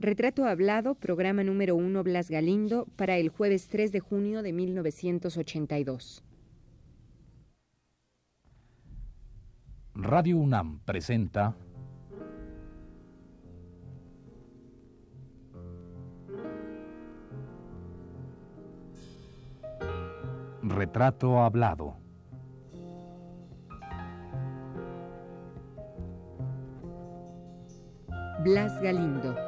Retrato Hablado, programa número 1 Blas Galindo, para el jueves 3 de junio de 1982. Radio UNAM presenta Retrato Hablado. Blas Galindo.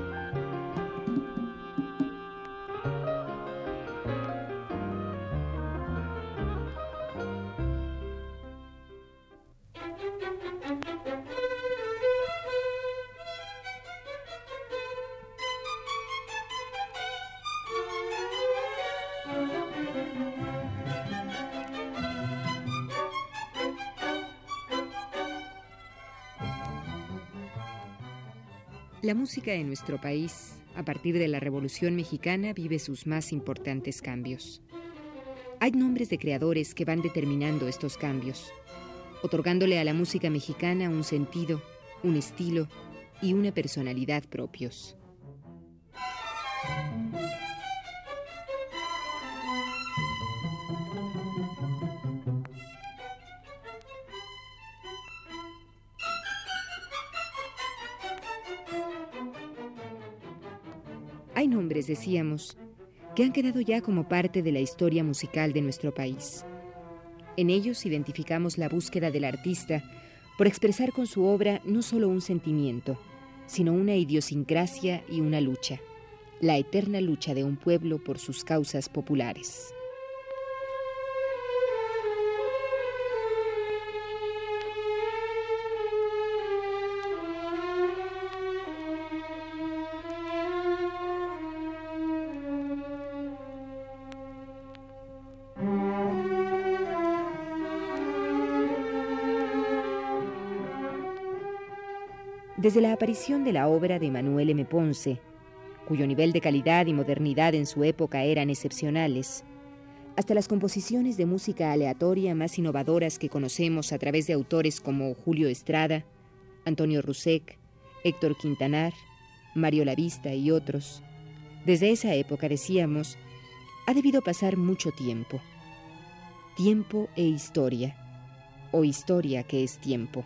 La música en nuestro país, a partir de la Revolución Mexicana, vive sus más importantes cambios. Hay nombres de creadores que van determinando estos cambios, otorgándole a la música mexicana un sentido, un estilo y una personalidad propios. Nombres, decíamos, que han quedado ya como parte de la historia musical de nuestro país. En ellos identificamos la búsqueda del artista por expresar con su obra no solo un sentimiento, sino una idiosincrasia y una lucha, la eterna lucha de un pueblo por sus causas populares. Desde la aparición de la obra de Manuel M. Ponce, cuyo nivel de calidad y modernidad en su época eran excepcionales, hasta las composiciones de música aleatoria más innovadoras que conocemos a través de autores como Julio Estrada, Antonio Rusek, Héctor Quintanar, Mario Lavista y otros. Desde esa época, decíamos, ha debido pasar mucho tiempo. Tiempo e historia, o historia que es tiempo.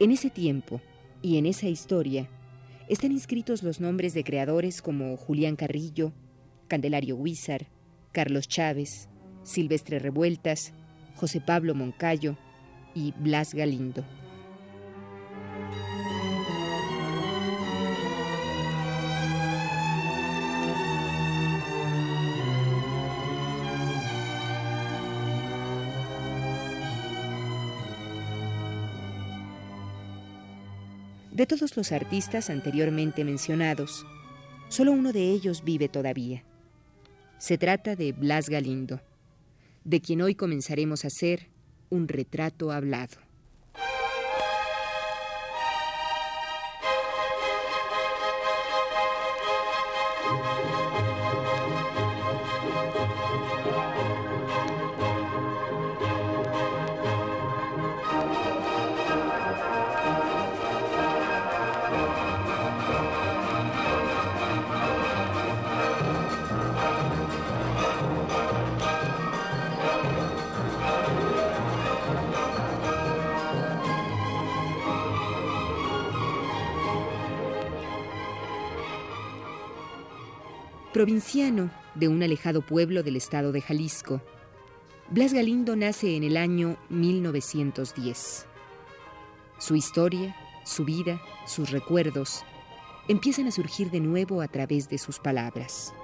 En ese tiempo y en esa historia están inscritos los nombres de creadores como Julián Carrillo, Candelario Huizar, Carlos Chávez, Silvestre Revueltas, José Pablo Moncayo y Blas Galindo. De todos los artistas anteriormente mencionados, solo uno de ellos vive todavía. Se trata de Blas Galindo, de quien hoy comenzaremos a hacer un retrato hablado. Provinciano de un alejado pueblo del estado de Jalisco, Blas Galindo nace en el año 1910. Su historia, su vida, sus recuerdos empiezan a surgir de nuevo a través de sus palabras.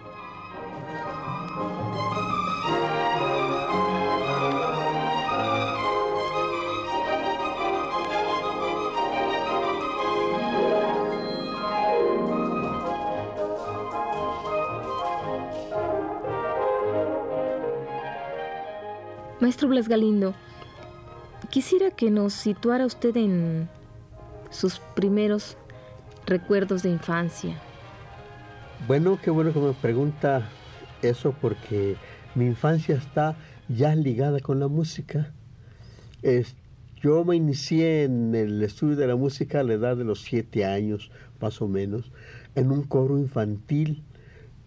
Maestro Blas Galindo, quisiera que nos situara usted en sus primeros recuerdos de infancia. Bueno, qué bueno que me pregunta eso porque mi infancia está ya ligada con la música. yo me inicié en el estudio de la música a la edad de los siete años, más o menos, en un coro infantil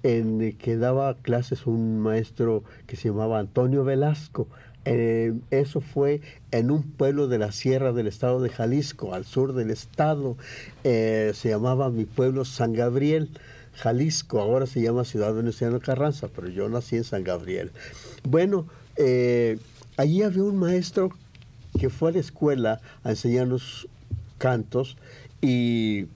en que daba clases un maestro que se llamaba Antonio Velasco. Eh, eso fue en un pueblo de la sierra del estado de Jalisco, al sur del estado. Eh, se llamaba mi pueblo San Gabriel. Jalisco, ahora se llama Ciudad Veneciano Carranza, pero yo nací en San Gabriel. Bueno, eh, allí había un maestro que fue a la escuela a enseñarnos cantos y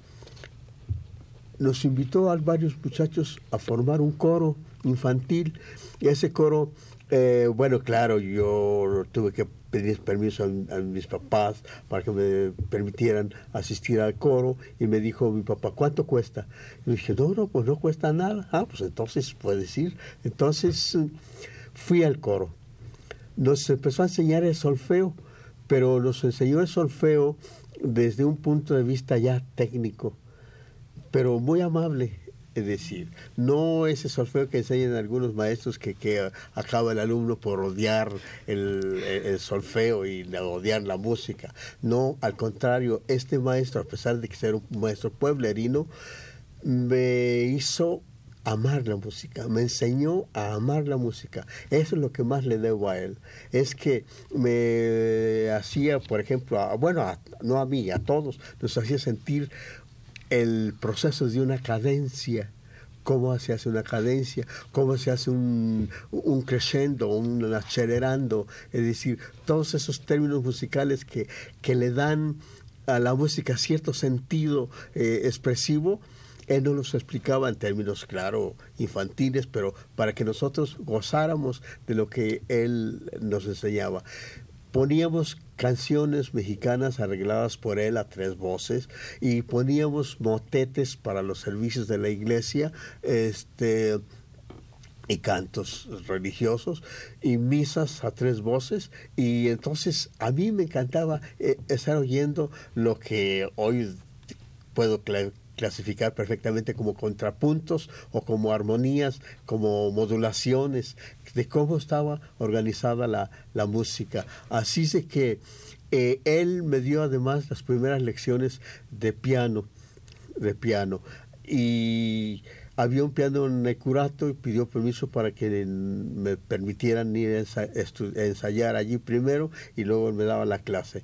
nos invitó a varios muchachos a formar un coro infantil y ese coro, eh, bueno, claro, yo tuve que pedir permiso a, mis papás para que me permitieran asistir al coro y me dijo mi papá, ¿cuánto cuesta? Y dije, no, no, pues no cuesta nada. Ah, pues entonces puedes ir. Entonces fui al coro. Nos empezó a enseñar el solfeo, pero nos enseñó el solfeo desde un punto de vista ya técnico pero muy amable. Es decir, no ese solfeo que enseñan algunos maestros que, que acaba el alumno por odiar el, solfeo y odiar la música. No, al contrario, este maestro, a pesar de que ser un maestro pueblerino, me hizo amar la música, me enseñó a amar la música. Eso es lo que más le debo a él. Es que me hacía, por ejemplo, bueno, no a mí, a todos, nos hacía sentir el proceso de una cadencia, cómo se hace una cadencia, cómo se hace un, un crescendo, un acelerando, es decir, todos esos términos musicales que, que le dan a la música cierto sentido eh, expresivo, él no los explicaba en términos, claro, infantiles, pero para que nosotros gozáramos de lo que él nos enseñaba. Poníamos canciones mexicanas arregladas por él a tres voces y poníamos motetes para los servicios de la iglesia este y cantos religiosos y misas a tres voces y entonces a mí me encantaba eh, estar oyendo lo que hoy puedo clasificar perfectamente como contrapuntos o como armonías, como modulaciones de cómo estaba organizada la, la música. Así es que eh, él me dio además las primeras lecciones de piano, de piano. Y había un piano en Necurato y pidió permiso para que me permitieran ir a ensayar allí primero y luego me daba la clase.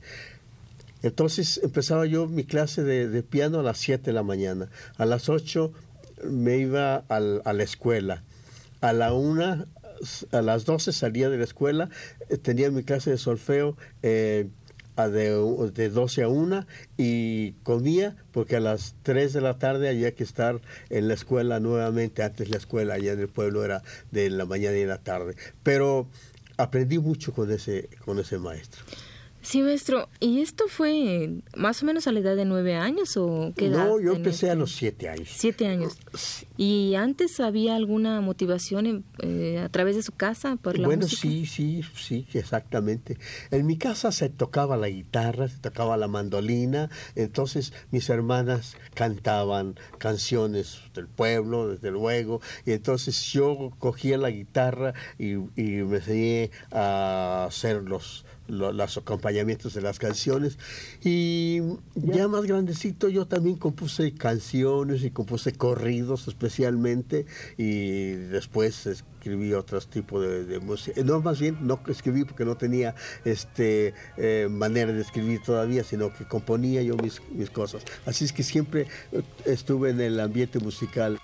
Entonces empezaba yo mi clase de, piano a las 7 de la mañana. A las 8 me iba a la escuela. A la 1, a las 12 salía de la escuela, eh, tenía mi clase de solfeo. Eh, de, de 12 a 1 y comía porque a las 3 de la tarde había que estar en la escuela nuevamente. Antes la escuela allá en el pueblo era de la mañana y de la tarde. Pero aprendí mucho con ese, con ese maestro. Sí, maestro. ¿Y esto fue más o menos a la edad de nueve años o qué edad? No, yo empecé a los siete años. Siete años. ¿Y antes había alguna motivación eh, a través de su casa por la bueno, sí, sí, sí, exactamente. En mi casa se tocaba la guitarra, se tocaba la mandolina, entonces mis hermanas cantaban canciones del pueblo, desde luego, y entonces yo cogía la guitarra y, y me enseñé a hacer los los acompañamientos de las canciones. Y ya más grandecito yo también compuse canciones y compuse corridos especialmente y después escribí otros tipos de, música. No, más bien no escribí porque no tenía este eh, manera de escribir todavía, sino que componía yo mis, mis cosas. Así es que siempre eh, estuve en el ambiente musical.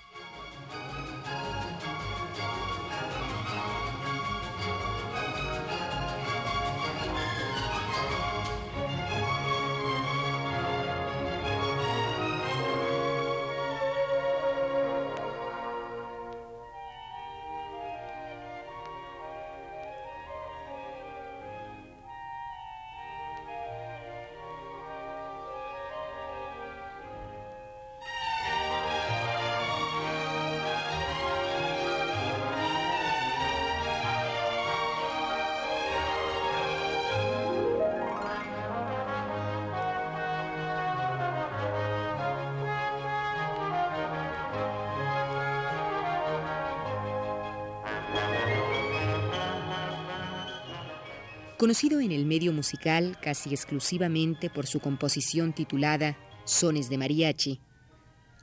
Conocido en el medio musical casi exclusivamente por su composición titulada Sones de Mariachi,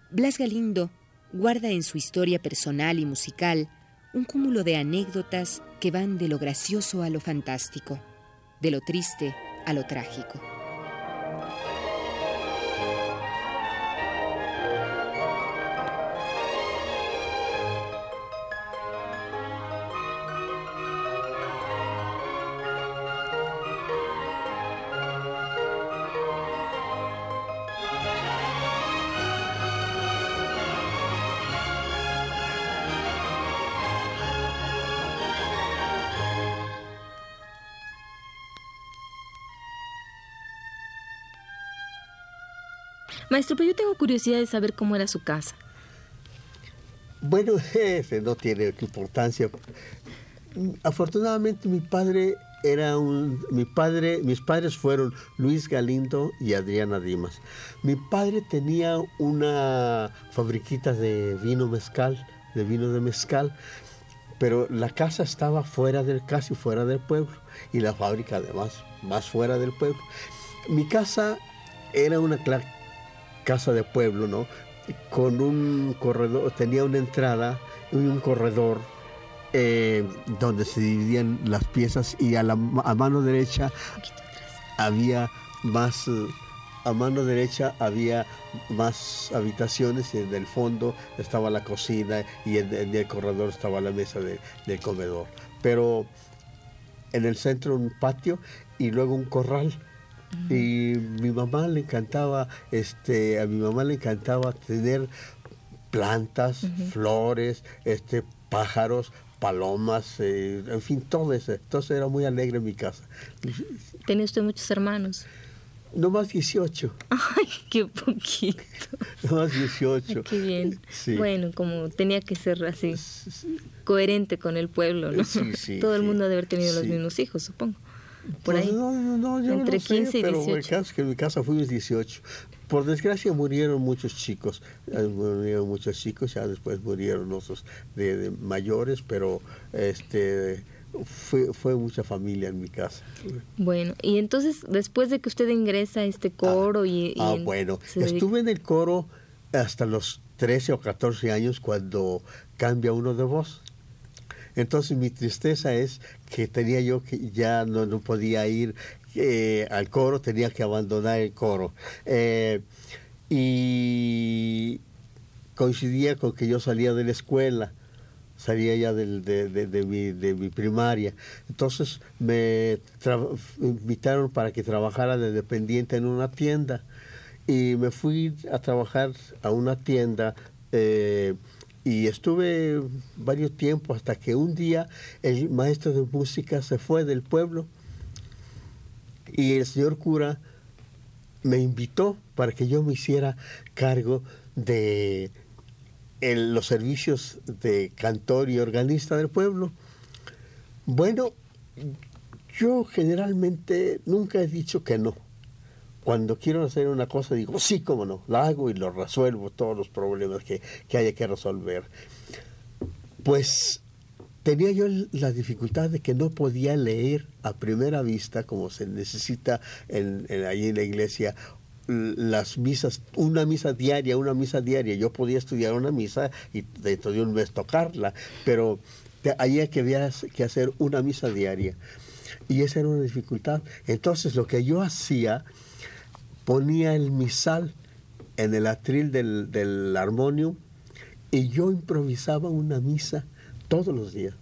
Blas Galindo guarda en su historia personal y musical un cúmulo de anécdotas que van de lo gracioso a lo fantástico, de lo triste a lo trágico. Maestro, pero yo tengo curiosidad de saber cómo era su casa. Bueno, ese no tiene importancia. Afortunadamente mi padre era un mi padre, mis padres fueron Luis Galindo y Adriana Dimas. Mi padre tenía una fabriquita de vino mezcal, de vino de mezcal, pero la casa estaba fuera del casi fuera del pueblo y la fábrica además más fuera del pueblo. Mi casa era una casa de pueblo, ¿no? Con un corredor, tenía una entrada y un corredor eh, donde se dividían las piezas y a la a mano derecha había más a mano derecha había más habitaciones y en el fondo estaba la cocina y en, el corredor estaba la mesa del comedor. Pero en el centro un patio y luego un corral y mi mamá le encantaba, este, a mi mamá le encantaba tener plantas, flores, este, pájaros, palomas, eh, en fin, todo eso. Entonces era muy alegre en mi casa. ¿Tenía usted muchos hermanos? No más 18. Ay, qué poquito. No más 18. qué bien. Bueno, como tenía que ser así, coherente con el pueblo, ¿no? Sí, sí, Todo el mundo debe haber tenido los mismos hijos, supongo por pues ahí. No, no, no, yo Entre no 15 y 18. Pero el caso es que en mi casa fuimos 18. Por desgracia murieron muchos chicos, eh, murieron muchos chicos, ya después murieron otros de, mayores, pero este fue, fue mucha familia en mi casa. Bueno, y entonces después de que usted ingresa a este coro y, Ah, bueno, estuve en el coro hasta los 13 o 14 años cuando cambia uno de voz. Entonces mi tristeza es que tenía yo que ya no, podía ir eh, al coro, tenía que abandonar el coro. Eh, y coincidía con que yo salía de la escuela, salía ya de, de, mi, de mi primaria. Entonces me invitaron para que trabajara de dependiente en una tienda y me fui a trabajar a una tienda. Eh, y estuve varios tiempos hasta que un día el maestro de música se fue del pueblo y el señor cura me invitó para que yo me hiciera cargo de los servicios de cantor y organista del pueblo. Bueno, yo generalmente nunca he dicho que no cuando quiero hacer una cosa digo, sí, cómo no, la hago y lo resuelvo, todos los problemas que, haya que resolver. Pues tenía yo la dificultad de que no podía leer a primera vista, como se necesita en, allí en la iglesia, las misas, una misa diaria, una misa diaria. Yo podía estudiar una misa y dentro de un mes tocarla, pero había que, que hacer una misa diaria. Y esa era una dificultad. Entonces lo que yo hacía ponía el misal en el atril del, del armonium y yo improvisaba una misa todos los días.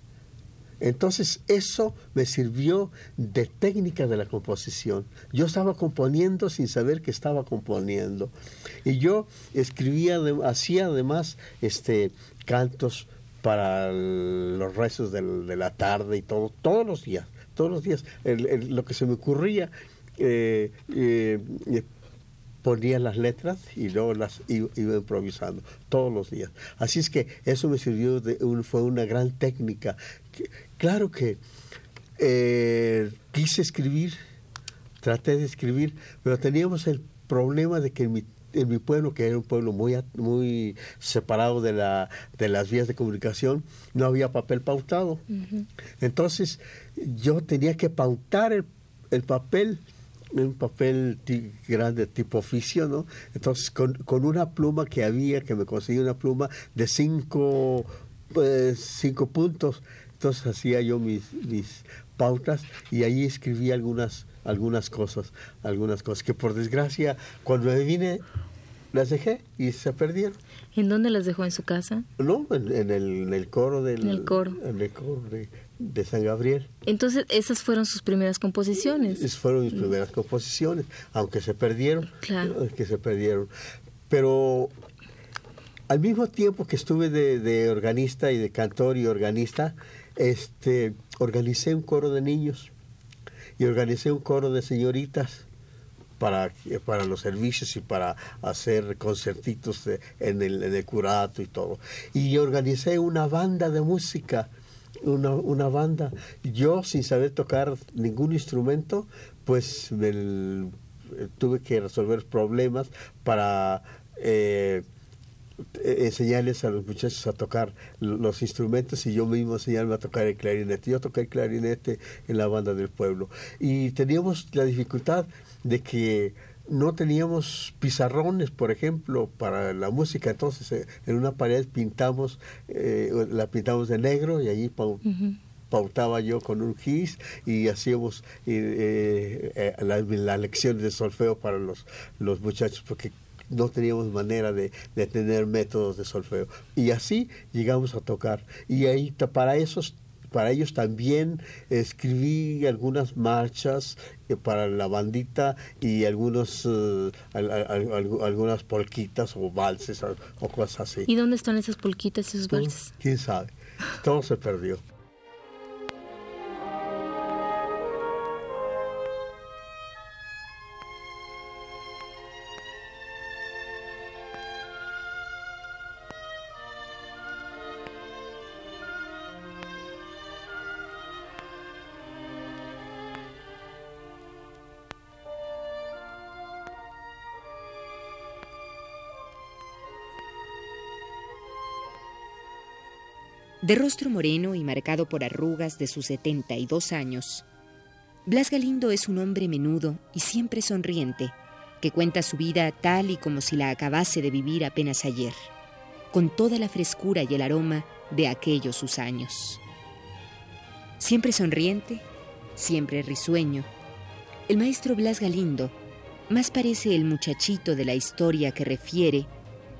Entonces eso me sirvió de técnica de la composición. Yo estaba componiendo sin saber que estaba componiendo. Y yo escribía, hacía además este, cantos para los rezos de la tarde y todo, todos los días, todos los días. lo que se me ocurría eh, eh, ponía las letras y luego las iba, improvisando todos los días. Así es que eso me sirvió, de fue una gran técnica. claro que eh, quise escribir, traté de escribir, pero teníamos el problema de que en mi en mi pueblo, que era un pueblo muy, muy separado de, la, de las vías de comunicación, no había papel pautado. Entonces yo tenía que pautar el, el papel un papel grande tipo oficio, ¿no? Entonces, con, con, una pluma que había, que me conseguí una pluma de cinco, pues, cinco puntos, entonces hacía yo mis, mis pautas y ahí escribí algunas algunas cosas, algunas cosas que por desgracia cuando me vine las dejé y se perdieron. ¿En dónde las dejó? ¿En su casa? No, en, el, coro del... En el coro. En el coro de, San Gabriel. Entonces, esas fueron sus primeras composiciones. Esas fueron mis primeras composiciones, aunque se perdieron. Claro. Que se perdieron. Pero al mismo tiempo que estuve de, de organista y de cantor y organista, este, organicé un coro de niños y organicé un coro de señoritas para, para los servicios y para hacer concertitos en, el, en el curato y todo. Y organicé una banda de música, una, una banda. Yo, sin saber tocar ningún instrumento, pues tuve que resolver problemas para... Eh, eh, enseñarles a los muchachos a tocar los instrumentos y yo mismo enseñarme a tocar el clarinete. Yo toqué el clarinete en la banda del pueblo. Y teníamos la dificultad de que no teníamos pizarrones, por ejemplo, para la música. Entonces, eh, en una pared pintamos, eh, la pintamos de negro y allí pautaba yo con un gis y hacíamos las la lecciones de solfeo para los, los muchachos, porque no teníamos manera de, tener métodos de solfeo. Y así llegamos a tocar. Y ahí para esos para ellos también escribí algunas marchas eh, para la bandita y algunos eh, algunas polquitas o valses o, cosas así. ¿Y dónde están esas polquitas y esos valses? ¿Quién sabe? Todo se perdió. De rostro moreno y marcado por arrugas de sus 72 años, Blas Galindo es un hombre menudo y siempre sonriente, que cuenta su vida tal y como si la acabase de vivir apenas ayer, con toda la frescura y el aroma de aquellos sus años. Siempre sonriente, siempre risueño, el maestro Blas Galindo más parece el muchachito de la historia que refiere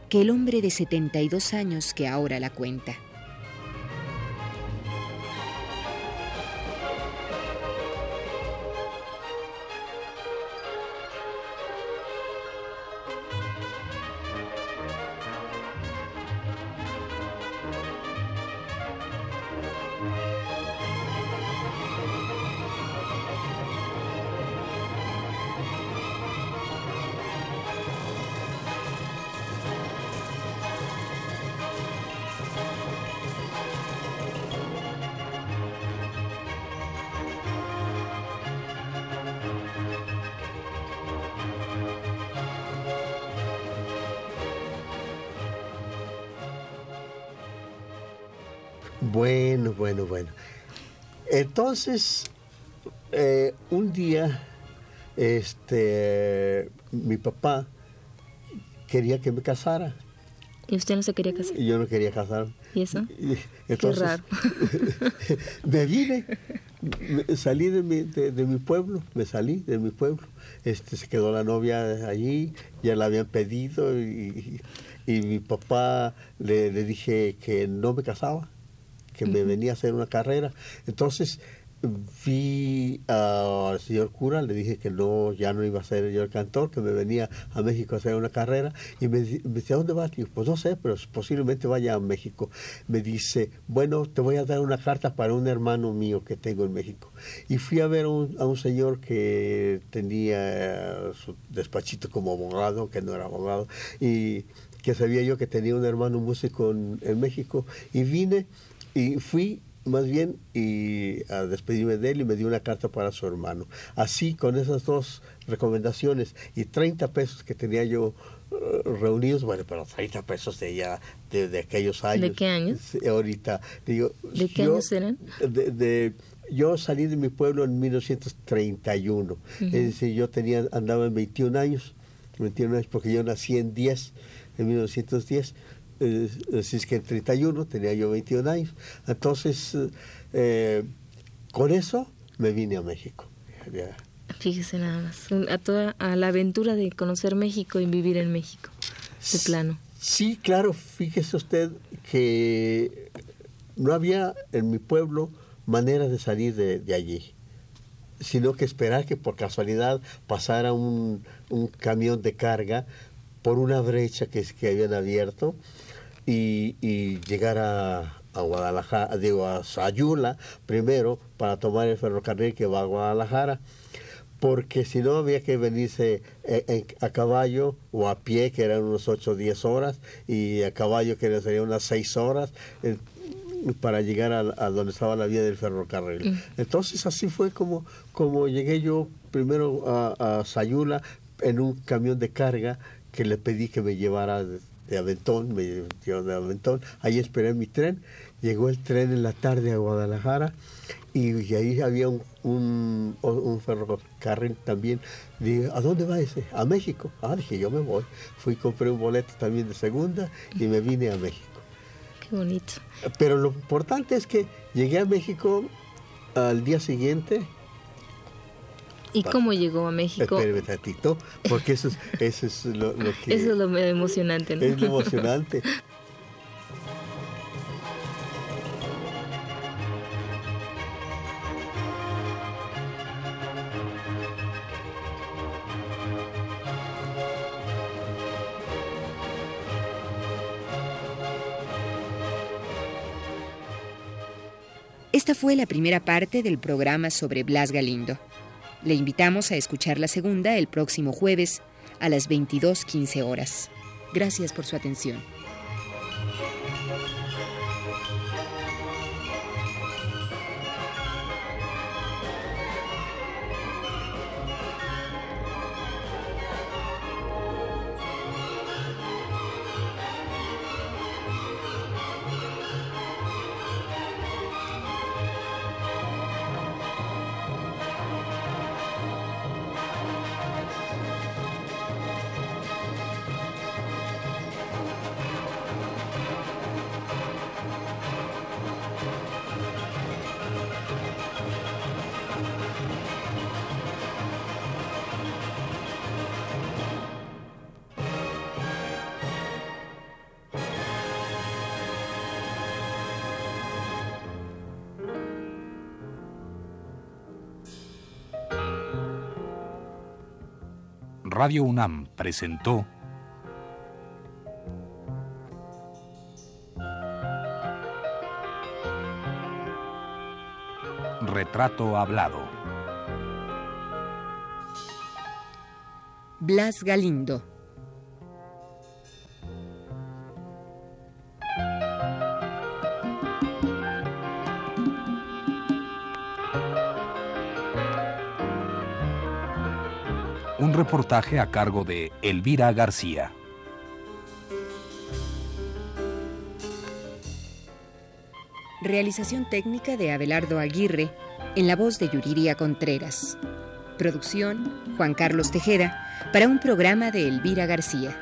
que el hombre de 72 años que ahora la cuenta. Bueno, bueno, bueno. Entonces, eh, un día, este, mi papá quería que me casara. ¿Y usted no se quería casar? Yo no quería casar. ¿Y eso? Qué raro. me vine, salí de mi, de, mi, pueblo, me salí de mi pueblo. Este, se quedó la novia allí, ya la habían pedido y, y mi papá le, le dije que no me casaba que me venía a hacer una carrera. Entonces vi al señor cura, le dije que no, ya no iba a ser yo el cantor, que me venía a México a hacer una carrera. Y me, dice, ¿a dónde vas? Y pues no sé, pero posiblemente vaya a México. Me dice, bueno, te voy a dar una carta para un hermano mío que tengo en México. Y fui a ver a un señor que tenía su despachito como abogado, que no era abogado, y que sabía yo que tenía un hermano músico en México. Y vine y fui más bien y a despedirme de él y me dio una carta para su hermano. Así, con esas dos recomendaciones y 30 pesos que tenía yo reunidos, bueno, pero 30 pesos de ya, de, aquellos años. ¿De qué años? ahorita, digo. ¿De qué años eran? De, yo salí de mi pueblo en 1931, es decir, yo tenía, andaba en 21 años, 21 años porque yo nací en 10, en 1910, así es que en 31 tenía yo 21 años. Entonces, eh, con eso me vine a México. Fíjese nada más, a toda a la aventura de conocer México y vivir en México, de plano. Sí, claro, fíjese usted que no había en mi pueblo manera de salir de, allí, sino que esperar que por casualidad pasara un, un camión de carga por una brecha que, que habían abierto y, y llegar a, a Guadalajara, digo, a Sayula primero para tomar el ferrocarril que va a Guadalajara porque si no había que venirse eh, a caballo o a pie, que eran unos 8 o 10 horas, y a caballo que serían unas 6 horas. Eh, para llegar a, donde estaba la vía del ferrocarril. Mm. Entonces así fue como, como llegué yo primero a, Sayula en un camión de carga que le pedí que me llevara de, Aventón, me llevó de Aventón, ahí esperé mi tren, llegó el tren en la tarde a Guadalajara y, ahí había un, un, ferrocarril también. Dije, ¿a dónde va ese? A México. Ah, dije, yo me voy. Fui, compré un boleto también de segunda y me vine a México. Qué bonito. Pero lo importante es que llegué a México al día siguiente. ¿Y cómo llegó a México? Espérame tantito, porque eso es, eso es lo, que... Eso es lo emocionante, ¿no? Es lo emocionante. Esta fue la primera parte del programa sobre Blas Galindo. Le invitamos a escuchar la segunda el próximo jueves a las 22.15 horas. Gracias por su atención. Radio UNAM presentó Retrato Hablado. Blas Galindo. Reportaje a cargo de Elvira García. Realización técnica de Abelardo Aguirre, en la voz de Yuriria Contreras. Producción, Juan Carlos Tejeda, para un programa de Elvira García.